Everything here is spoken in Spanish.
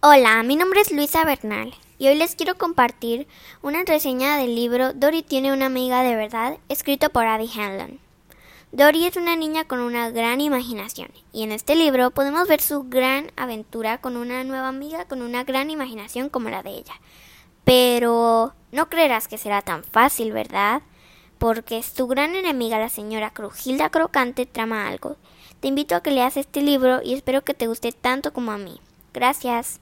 Hola, mi nombre es Luisa Bernal y hoy les quiero compartir una reseña del libro Dory tiene una amiga de verdad, escrito por Abby Hanlon. Dory es una niña con una gran imaginación y en este libro podemos ver su gran aventura con una nueva amiga con una gran imaginación como la de ella. Pero no creerás que será tan fácil, ¿verdad? Porque su gran enemiga, la señora Crujilda Crocante, trama algo. Te invito a que leas este libro y espero que te guste tanto como a mí. Gracias.